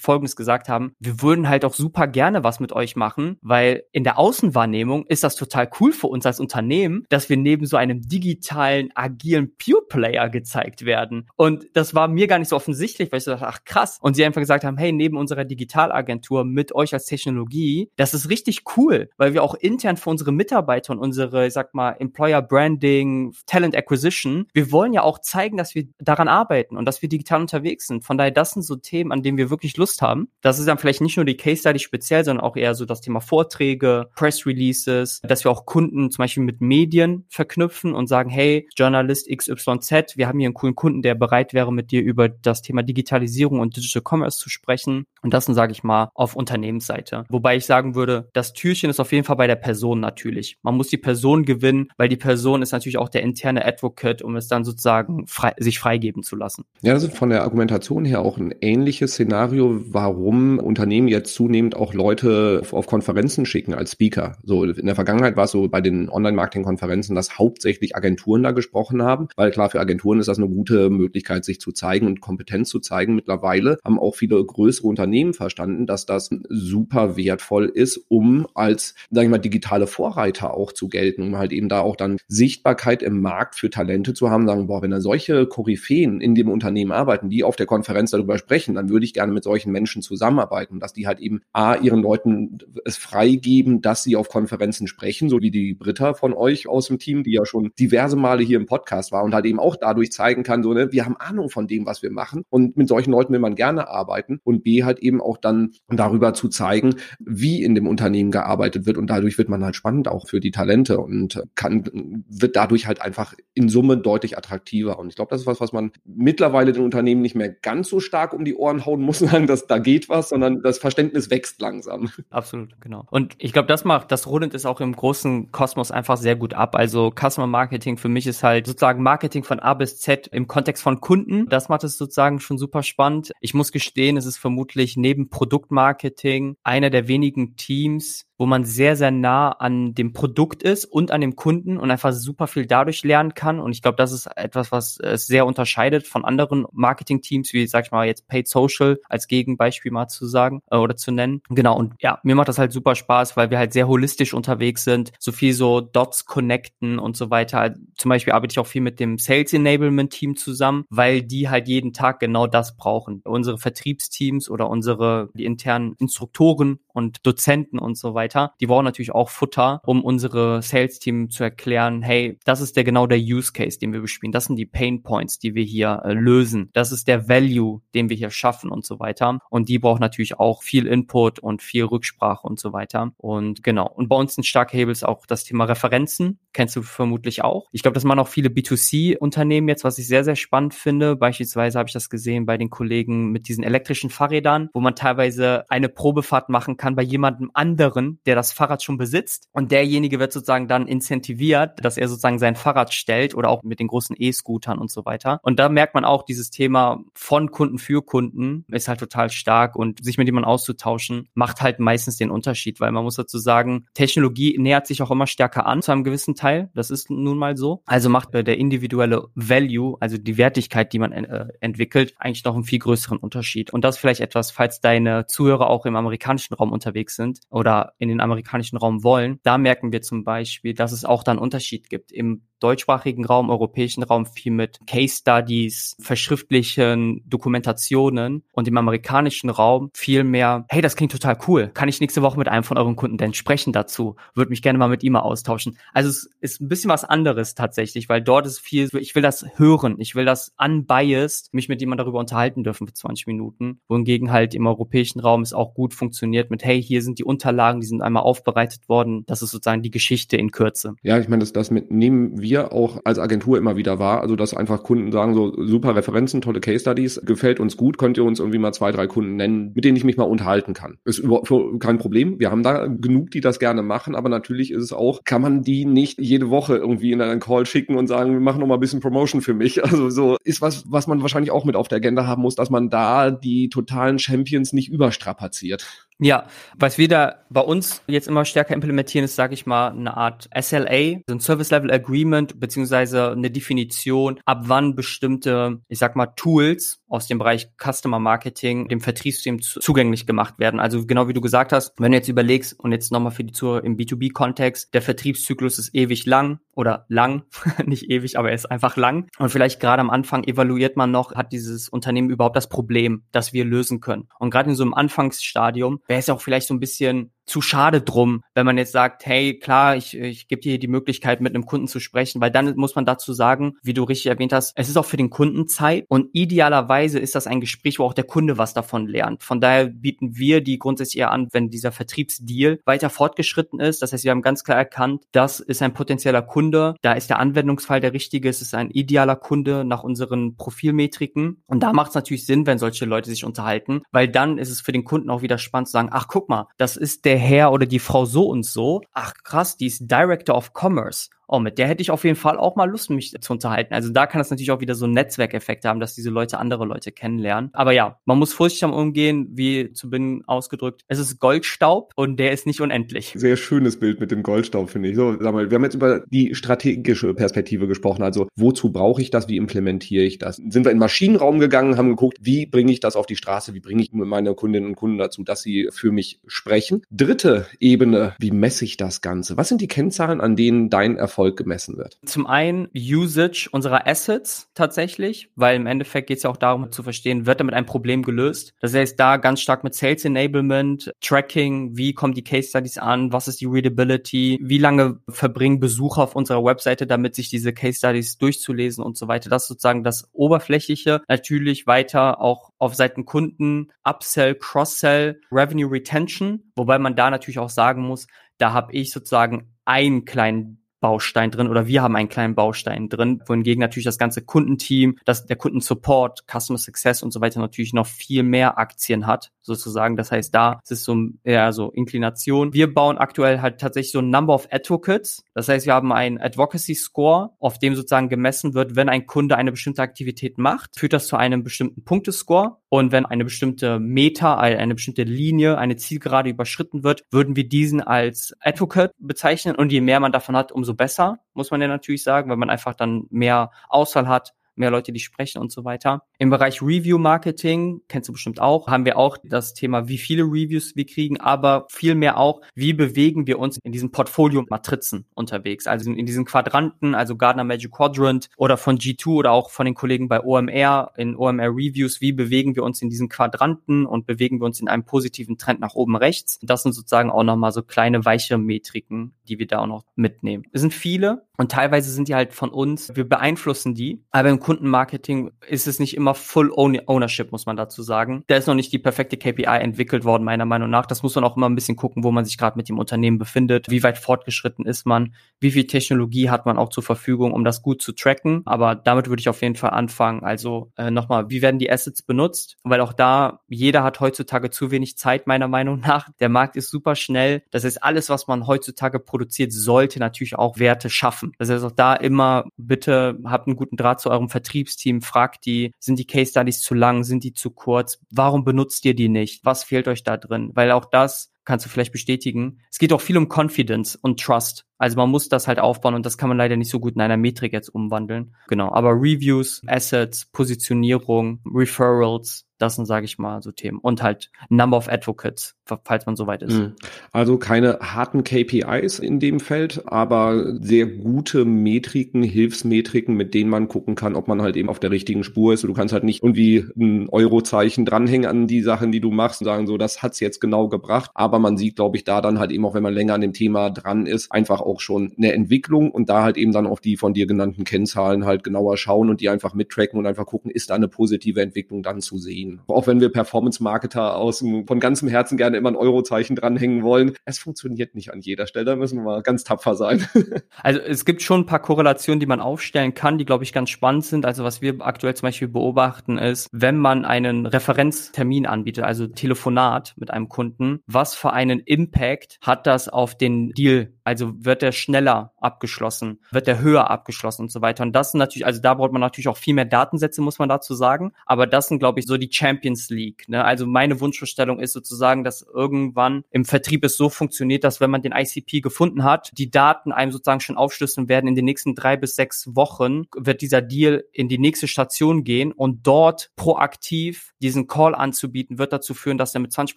S3: Folgendes gesagt haben, wir würden halt auch super gerne was mit euch machen, weil in der Außenwahrnehmung ist das total cool für uns als Unternehmen, dass wir neben so einem digitalen, agilen Pure Player gezeigt werden. Und das war mir gar nicht so offensichtlich, weil ich so dachte, ach krass. Und sie einfach gesagt haben, hey, neben unserer Digitalagentur mit euch als Technologie, das ist richtig cool, weil wir auch intern für unsere Mitarbeiter und unsere, ich sag mal, Employer Branding, Talent Acquisition, wir wollen ja auch zeigen, dass wir daran arbeiten und dass wir digital unterwegs sind. Von daher, das sind so Themen, an denen wir wirklich Lust haben. Das ist dann vielleicht nicht nur die Case Study speziell, sondern auch eher so das Thema Vorträge, Press Releases, dass wir auch Kunden zum Beispiel mit Medien verknüpfen und sagen, hey, Journalist XYZ, wir haben hier einen coolen Kunden, der bereit wäre, mit dir über das Thema Digitalisierung und Digital Commerce zu sprechen. Und das sind, sage ich mal, auf Unternehmensseite. Wobei ich sagen würde, das Türchen ist auf jeden Fall bei der Person natürlich. Man muss die Person gewinnen, weil die Person ist natürlich auch der interne Advocate, um es dann sozusagen frei, sich freigeben zu lassen.
S2: Ja, das ist von der Argumentation her auch ein ähnliches Szenario Szenario, warum Unternehmen jetzt zunehmend auch Leute auf Konferenzen schicken als Speaker. So in der Vergangenheit war es so bei den Online-Marketing-Konferenzen, dass hauptsächlich Agenturen da gesprochen haben, weil klar für Agenturen ist das eine gute Möglichkeit, sich zu zeigen und Kompetenz zu zeigen. Mittlerweile haben auch viele größere Unternehmen verstanden, dass das super wertvoll ist, um als, sage ich mal, digitale Vorreiter auch zu gelten, um halt eben da auch dann Sichtbarkeit im Markt für Talente zu haben, sagen, boah, wenn da solche Koryphäen in dem Unternehmen arbeiten, die auf der Konferenz darüber sprechen, dann würde ich gerne mit solchen Menschen zusammenarbeiten, dass die halt eben A, ihren Leuten es freigeben, dass sie auf Konferenzen sprechen, so wie die Britta von euch aus dem Team, die ja schon diverse Male hier im Podcast war und halt eben auch dadurch zeigen kann, so, ne, wir haben Ahnung von dem, was wir machen und mit solchen Leuten will man gerne arbeiten und B, halt eben auch dann darüber zu zeigen, wie in dem Unternehmen gearbeitet wird und dadurch wird man halt spannend auch für die Talente und kann, wird dadurch halt einfach in Summe deutlich attraktiver und ich glaube, das ist was, was man mittlerweile den Unternehmen nicht mehr ganz so stark um die Ohren hauen muss, sagen, dass da geht was, sondern das Verständnis wächst langsam.
S3: Absolut, genau. Und ich glaube, das macht, das rundet es auch im großen Kosmos einfach sehr gut ab. Also Customer Marketing für mich ist halt sozusagen Marketing von A bis Z im Kontext von Kunden. Das macht es sozusagen schon super spannend. Ich muss gestehen, es ist vermutlich neben Produktmarketing einer der wenigen Teams, wo man sehr, sehr nah an dem Produkt ist und an dem Kunden und einfach super viel dadurch lernen kann. Und ich glaube, das ist etwas, was es sehr unterscheidet von anderen Marketing-Teams, wie, sag ich mal, jetzt Paid Social als Gegenbeispiel mal zu sagen äh, oder zu nennen. Genau. Und ja, mir macht das halt super Spaß, weil wir halt sehr holistisch unterwegs sind, so viel so Dots connecten und so weiter. Zum Beispiel arbeite ich auch viel mit dem Sales Enablement Team zusammen, weil die halt jeden Tag genau das brauchen. Unsere Vertriebsteams oder unsere internen Instruktoren und Dozenten und so weiter, die brauchen natürlich auch Futter, um unsere Sales-Team zu erklären, hey, das ist der genau der Use Case, den wir bespielen. Das sind die Pain Points, die wir hier äh, lösen. Das ist der Value, den wir hier schaffen und so weiter. Und die brauchen natürlich auch viel Input und viel Rücksprache und so weiter. Und genau. Und bei uns ein starker Hebel ist auch das Thema Referenzen. Kennst du vermutlich auch. Ich glaube, das machen auch viele B2C-Unternehmen jetzt, was ich sehr, sehr spannend finde. Beispielsweise habe ich das gesehen bei den Kollegen mit diesen elektrischen Fahrrädern, wo man teilweise eine Probefahrt machen kann kann bei jemandem anderen, der das Fahrrad schon besitzt. Und derjenige wird sozusagen dann incentiviert, dass er sozusagen sein Fahrrad stellt oder auch mit den großen E-Scootern und so weiter. Und da merkt man auch, dieses Thema von Kunden für Kunden ist halt total stark und sich mit jemandem auszutauschen, macht halt meistens den Unterschied, weil man muss dazu sagen, Technologie nähert sich auch immer stärker an zu einem gewissen Teil. Das ist nun mal so. Also macht der individuelle Value, also die Wertigkeit, die man äh, entwickelt, eigentlich noch einen viel größeren Unterschied. Und das vielleicht etwas, falls deine Zuhörer auch im amerikanischen Raum unterwegs sind oder in den amerikanischen Raum wollen, da merken wir zum Beispiel, dass es auch dann Unterschied gibt. Im deutschsprachigen Raum, europäischen Raum viel mit Case Studies, verschriftlichen Dokumentationen und im amerikanischen Raum viel mehr, hey, das klingt total cool. Kann ich nächste Woche mit einem von euren Kunden denn sprechen dazu? Würde mich gerne mal mit ihm austauschen. Also es ist ein bisschen was anderes tatsächlich, weil dort ist viel, ich will das hören, ich will das unbiased, mich mit jemandem darüber unterhalten dürfen für 20 Minuten. Wohingegen halt im europäischen Raum es auch gut funktioniert mit, hey, hier sind die Unterlagen, die sind einmal aufbereitet worden. Das ist sozusagen die Geschichte in Kürze.
S2: Ja, ich meine, das, das mit nehmen wir wir auch als Agentur immer wieder wahr. Also dass einfach Kunden sagen, so super Referenzen, tolle Case Studies, gefällt uns gut, könnt ihr uns irgendwie mal zwei, drei Kunden nennen, mit denen ich mich mal unterhalten kann. Ist überhaupt kein Problem. Wir haben da genug, die das gerne machen, aber natürlich ist es auch, kann man die nicht jede Woche irgendwie in einen Call schicken und sagen, wir machen noch mal ein bisschen Promotion für mich. Also so ist was, was man wahrscheinlich auch mit auf der Agenda haben muss, dass man da die totalen Champions nicht überstrapaziert.
S3: Ja, was wir da bei uns jetzt immer stärker implementieren, ist, sage ich mal, eine Art SLA, so ein Service Level Agreement, beziehungsweise eine Definition, ab wann bestimmte, ich sag mal, Tools aus dem Bereich Customer Marketing dem Vertriebssystem zugänglich gemacht werden. Also genau wie du gesagt hast, wenn du jetzt überlegst und jetzt nochmal für die Zuhörer im B2B-Kontext, der Vertriebszyklus ist ewig lang oder lang, nicht ewig, aber er ist einfach lang. Und vielleicht gerade am Anfang evaluiert man noch, hat dieses Unternehmen überhaupt das Problem, das wir lösen können. Und gerade in so einem Anfangsstadium wäre es ja auch vielleicht so ein bisschen zu schade drum, wenn man jetzt sagt, hey, klar, ich, ich gebe dir die Möglichkeit, mit einem Kunden zu sprechen, weil dann muss man dazu sagen, wie du richtig erwähnt hast, es ist auch für den Kunden Zeit und idealerweise ist das ein Gespräch, wo auch der Kunde was davon lernt. Von daher bieten wir die grundsätzlich eher an, wenn dieser Vertriebsdeal weiter fortgeschritten ist. Das heißt, wir haben ganz klar erkannt, das ist ein potenzieller Kunde, da ist der Anwendungsfall der richtige, es ist ein idealer Kunde nach unseren Profilmetriken und da macht es natürlich Sinn, wenn solche Leute sich unterhalten, weil dann ist es für den Kunden auch wieder spannend zu sagen, ach guck mal, das ist der Herr oder die Frau so und so. Ach krass, die ist Director of Commerce. Oh, mit der hätte ich auf jeden Fall auch mal Lust, mich zu unterhalten. Also da kann es natürlich auch wieder so einen Netzwerkeffekt haben, dass diese Leute andere Leute kennenlernen. Aber ja, man muss vorsichtig umgehen, wie zu Beginn ausgedrückt. Es ist Goldstaub und der ist nicht unendlich.
S2: Sehr schönes Bild mit dem Goldstaub, finde ich. So, sag mal, wir haben jetzt über die strategische Perspektive gesprochen. Also, wozu brauche ich das? Wie implementiere ich das? Sind wir in den Maschinenraum gegangen, haben geguckt, wie bringe ich das auf die Straße? Wie bringe ich meine Kundinnen und Kunden dazu, dass sie für mich sprechen? Dritte Ebene, wie messe ich das Ganze? Was sind die Kennzahlen, an denen dein Erfolg gemessen wird?
S3: Zum einen Usage unserer Assets tatsächlich, weil im Endeffekt geht es ja auch darum zu verstehen, wird damit ein Problem gelöst? Das heißt, da ganz stark mit Sales Enablement, Tracking, wie kommen die Case Studies an, was ist die Readability, wie lange verbringen Besucher auf unserer Webseite damit, sich diese Case Studies durchzulesen und so weiter. Das ist sozusagen das Oberflächliche. Natürlich weiter auch auf Seiten Kunden, Upsell, Cross-Sell, Revenue Retention, wobei man da natürlich auch sagen muss, da habe ich sozusagen einen kleinen Baustein drin oder wir haben einen kleinen Baustein drin, wohingegen natürlich das ganze Kundenteam, das, der Kundensupport, Customer Success und so weiter natürlich noch viel mehr Aktien hat, sozusagen. Das heißt, da ist es so eher so Inklination. Wir bauen aktuell halt tatsächlich so ein Number of Advocates. Das heißt, wir haben einen Advocacy Score, auf dem sozusagen gemessen wird, wenn ein Kunde eine bestimmte Aktivität macht, führt das zu einem bestimmten Punktescore. Und wenn eine bestimmte Meta, eine bestimmte Linie, eine Zielgerade überschritten wird, würden wir diesen als Advocate bezeichnen. Und je mehr man davon hat, umso besser, muss man ja natürlich sagen, weil man einfach dann mehr Auswahl hat, mehr Leute, die sprechen und so weiter. Im Bereich Review Marketing, kennst du bestimmt auch, haben wir auch das Thema, wie viele Reviews wir kriegen, aber vielmehr auch, wie bewegen wir uns in diesen Portfolio-Matrizen unterwegs, also in diesen Quadranten, also Gardner Magic Quadrant oder von G2 oder auch von den Kollegen bei OMR in OMR Reviews, wie bewegen wir uns in diesen Quadranten und bewegen wir uns in einem positiven Trend nach oben rechts. Das sind sozusagen auch nochmal so kleine weiche Metriken, die wir da auch noch mitnehmen. Es sind viele und teilweise sind die halt von uns, wir beeinflussen die, aber im Kundenmarketing ist es nicht immer Full Ownership, muss man dazu sagen. Da ist noch nicht die perfekte KPI entwickelt worden, meiner Meinung nach. Das muss man auch immer ein bisschen gucken, wo man sich gerade mit dem Unternehmen befindet, wie weit fortgeschritten ist man, wie viel Technologie hat man auch zur Verfügung, um das gut zu tracken. Aber damit würde ich auf jeden Fall anfangen. Also äh, nochmal, wie werden die Assets benutzt? Weil auch da, jeder hat heutzutage zu wenig Zeit, meiner Meinung nach. Der Markt ist super schnell. Das heißt, alles, was man heutzutage produziert, sollte natürlich auch Werte schaffen. Das heißt auch da immer, bitte habt einen guten Draht zu eurem Vertriebsteam, fragt die, sind die Case Studies zu lang, sind die zu kurz? Warum benutzt ihr die nicht? Was fehlt euch da drin? Weil auch das kannst du vielleicht bestätigen. Es geht auch viel um Confidence und Trust. Also man muss das halt aufbauen und das kann man leider nicht so gut in einer Metrik jetzt umwandeln. Genau, aber Reviews, Assets, Positionierung, Referrals, das sind, sage ich mal, so Themen. Und halt Number of Advocates, falls man soweit ist. Hm.
S2: Also keine harten KPIs in dem Feld, aber sehr gute Metriken, Hilfsmetriken, mit denen man gucken kann, ob man halt eben auf der richtigen Spur ist. Du kannst halt nicht irgendwie ein Eurozeichen dranhängen an die Sachen, die du machst und sagen, so, das hat's jetzt genau gebracht. Aber man sieht, glaube ich, da dann halt eben auch, wenn man länger an dem Thema dran ist, einfach auch schon eine Entwicklung und da halt eben dann auf die von dir genannten Kennzahlen halt genauer schauen und die einfach mittracken und einfach gucken, ist da eine positive Entwicklung dann zu sehen. Auch wenn wir Performance-Marketer aus von ganzem Herzen gerne immer ein Eurozeichen dranhängen wollen, es funktioniert nicht an jeder Stelle. Da müssen wir mal ganz tapfer sein.
S3: also es gibt schon ein paar Korrelationen, die man aufstellen kann, die glaube ich ganz spannend sind. Also was wir aktuell zum Beispiel beobachten ist, wenn man einen Referenztermin anbietet, also Telefonat mit einem Kunden, was für einen Impact hat das auf den Deal also wird der schneller abgeschlossen, wird der höher abgeschlossen und so weiter. Und das sind natürlich, also da braucht man natürlich auch viel mehr Datensätze, muss man dazu sagen. Aber das sind, glaube ich, so die Champions League. Ne? Also meine Wunschvorstellung ist sozusagen, dass irgendwann im Vertrieb es so funktioniert, dass wenn man den ICP gefunden hat, die Daten einem sozusagen schon aufschlüsseln werden. In den nächsten drei bis sechs Wochen wird dieser Deal in die nächste Station gehen und dort proaktiv diesen Call anzubieten, wird dazu führen, dass er mit 20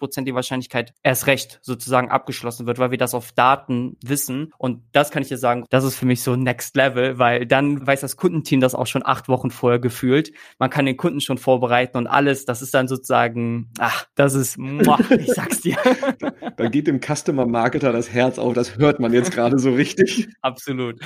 S3: Prozent die Wahrscheinlichkeit erst recht sozusagen abgeschlossen wird, weil wir das auf Daten wissen wissen. Und das kann ich dir sagen, das ist für mich so Next Level, weil dann weiß das Kundenteam das auch schon acht Wochen vorher gefühlt. Man kann den Kunden schon vorbereiten und alles. Das ist dann sozusagen, ach, das ist, muah, ich sag's dir.
S2: da geht dem Customer Marketer das Herz auf. Das hört man jetzt gerade so richtig.
S3: Absolut.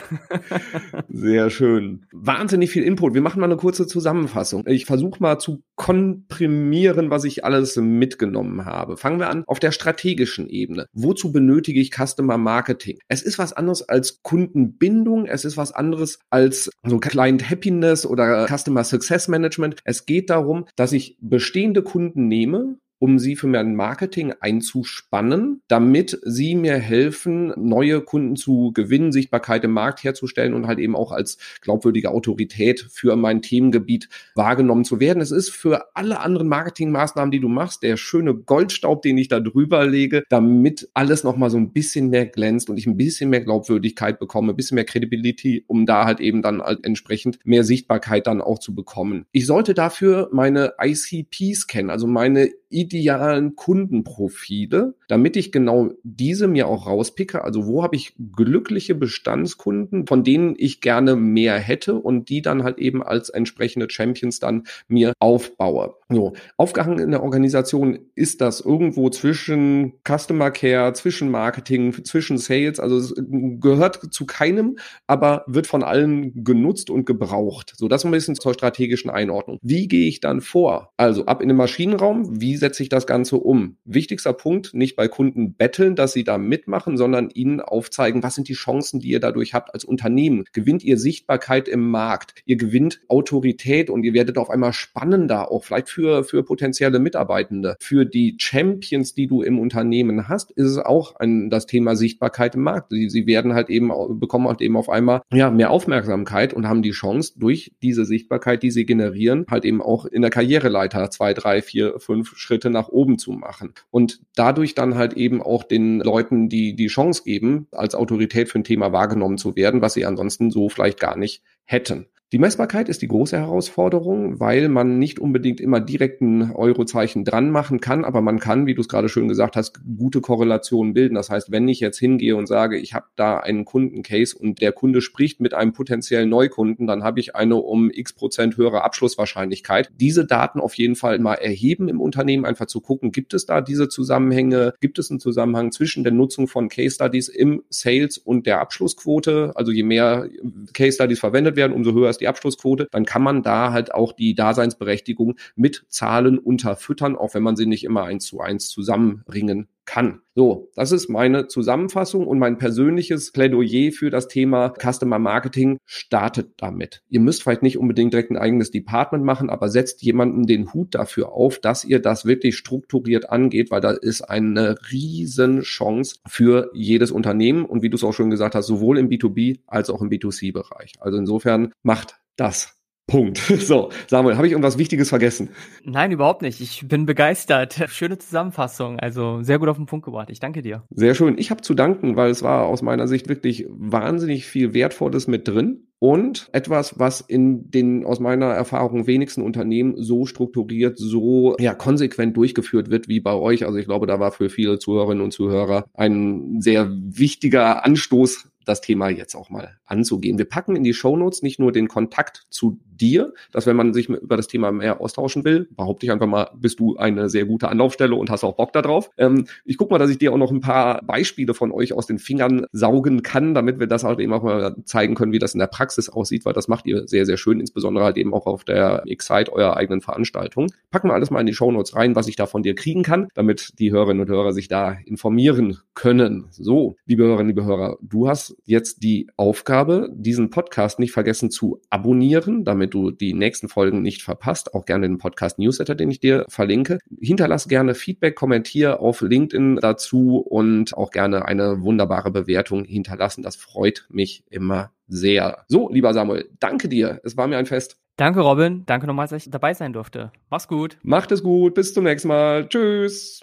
S2: Sehr schön. Wahnsinnig viel Input. Wir machen mal eine kurze Zusammenfassung. Ich versuche mal zu komprimieren, was ich alles mitgenommen habe. Fangen wir an auf der strategischen Ebene. Wozu benötige ich Customer Marketing? Es ist was anderes als Kundenbindung, es ist was anderes als so Client Happiness oder Customer Success Management. Es geht darum, dass ich bestehende Kunden nehme, um sie für mein Marketing einzuspannen, damit sie mir helfen, neue Kunden zu gewinnen, Sichtbarkeit im Markt herzustellen und halt eben auch als glaubwürdige Autorität für mein Themengebiet wahrgenommen zu werden. Es ist für alle anderen Marketingmaßnahmen, die du machst, der schöne Goldstaub, den ich da drüber lege, damit alles nochmal so ein bisschen mehr glänzt und ich ein bisschen mehr Glaubwürdigkeit bekomme, ein bisschen mehr Credibility, um da halt eben dann halt entsprechend mehr Sichtbarkeit dann auch zu bekommen. Ich sollte dafür meine ICPs kennen, also meine idealen Kundenprofile, damit ich genau diese mir auch rauspicke. Also wo habe ich glückliche Bestandskunden, von denen ich gerne mehr hätte und die dann halt eben als entsprechende Champions dann mir aufbaue. So, aufgehangen in der Organisation ist das irgendwo zwischen Customer Care, zwischen Marketing, zwischen Sales. Also es gehört zu keinem, aber wird von allen genutzt und gebraucht. So, das ein bisschen zur strategischen Einordnung. Wie gehe ich dann vor? Also ab in den Maschinenraum, wie setze ich das Ganze um? Wichtigster Punkt, nicht bei Kunden betteln, dass sie da mitmachen, sondern ihnen aufzeigen, was sind die Chancen, die ihr dadurch habt als Unternehmen. Gewinnt ihr Sichtbarkeit im Markt, ihr gewinnt Autorität und ihr werdet auf einmal spannender, auch vielleicht für, für potenzielle Mitarbeitende. Für die Champions, die du im Unternehmen hast, ist es auch ein, das Thema Sichtbarkeit im Markt. Sie, sie werden halt eben, bekommen halt eben auf einmal ja, mehr Aufmerksamkeit und haben die Chance, durch diese Sichtbarkeit, die sie generieren, halt eben auch in der Karriereleiter zwei, drei, vier, fünf Schritte nach oben zu machen. Und dadurch dann halt eben auch den Leuten die, die Chance geben, als Autorität für ein Thema wahrgenommen zu werden, was sie ansonsten so vielleicht gar nicht hätten. Die Messbarkeit ist die große Herausforderung, weil man nicht unbedingt immer direkt ein Eurozeichen dran machen kann, aber man kann, wie du es gerade schön gesagt hast, gute Korrelationen bilden. Das heißt, wenn ich jetzt hingehe und sage, ich habe da einen Kundencase und der Kunde spricht mit einem potenziellen Neukunden, dann habe ich eine um x Prozent höhere Abschlusswahrscheinlichkeit. Diese Daten auf jeden Fall mal erheben im Unternehmen, einfach zu gucken, gibt es da diese Zusammenhänge, gibt es einen Zusammenhang zwischen der Nutzung von Case Studies im Sales und der Abschlussquote. Also je mehr Case Studies verwendet werden, umso höher ist die Abschlussquote, dann kann man da halt auch die Daseinsberechtigung mit Zahlen unterfüttern, auch wenn man sie nicht immer eins zu eins zusammenbringen kann. So, das ist meine Zusammenfassung und mein persönliches Plädoyer für das Thema Customer Marketing startet damit. Ihr müsst vielleicht nicht unbedingt direkt ein eigenes Department machen, aber setzt jemanden den Hut dafür auf, dass ihr das wirklich strukturiert angeht, weil da ist eine riesen Chance für jedes Unternehmen und wie du es auch schon gesagt hast, sowohl im B2B als auch im B2C-Bereich. Also insofern macht das. Punkt. So, Samuel, habe ich irgendwas Wichtiges vergessen?
S3: Nein, überhaupt nicht. Ich bin begeistert. Schöne Zusammenfassung. Also sehr gut auf den Punkt gebracht. Ich danke dir.
S2: Sehr schön. Ich habe zu danken, weil es war aus meiner Sicht wirklich wahnsinnig viel Wertvolles mit drin und etwas, was in den aus meiner Erfahrung wenigsten Unternehmen so strukturiert, so ja konsequent durchgeführt wird wie bei euch. Also ich glaube, da war für viele Zuhörerinnen und Zuhörer ein sehr wichtiger Anstoß das Thema jetzt auch mal anzugehen. Wir packen in die Show Notes nicht nur den Kontakt zu dir, dass wenn man sich über das Thema mehr austauschen will, behaupte ich einfach mal, bist du eine sehr gute Anlaufstelle und hast auch Bock darauf. Ähm, ich guck mal, dass ich dir auch noch ein paar Beispiele von euch aus den Fingern saugen kann, damit wir das halt eben auch mal zeigen können, wie das in der Praxis aussieht, weil das macht ihr sehr, sehr schön, insbesondere halt eben auch auf der Excite eurer eigenen Veranstaltung. Packen wir alles mal in die Show Notes rein, was ich da von dir kriegen kann, damit die Hörerinnen und Hörer sich da informieren können. So, liebe Hörerinnen, liebe Hörer, du hast jetzt die Aufgabe, diesen Podcast nicht vergessen zu abonnieren, damit du die nächsten Folgen nicht verpasst. Auch gerne den Podcast Newsletter, den ich dir verlinke. Hinterlass gerne Feedback, kommentier auf LinkedIn dazu und auch gerne eine wunderbare Bewertung hinterlassen. Das freut mich immer sehr. So, lieber Samuel, danke dir. Es war mir ein Fest.
S3: Danke, Robin. Danke nochmal, dass ich dabei sein durfte. Mach's gut.
S2: Macht es gut. Bis zum nächsten Mal. Tschüss.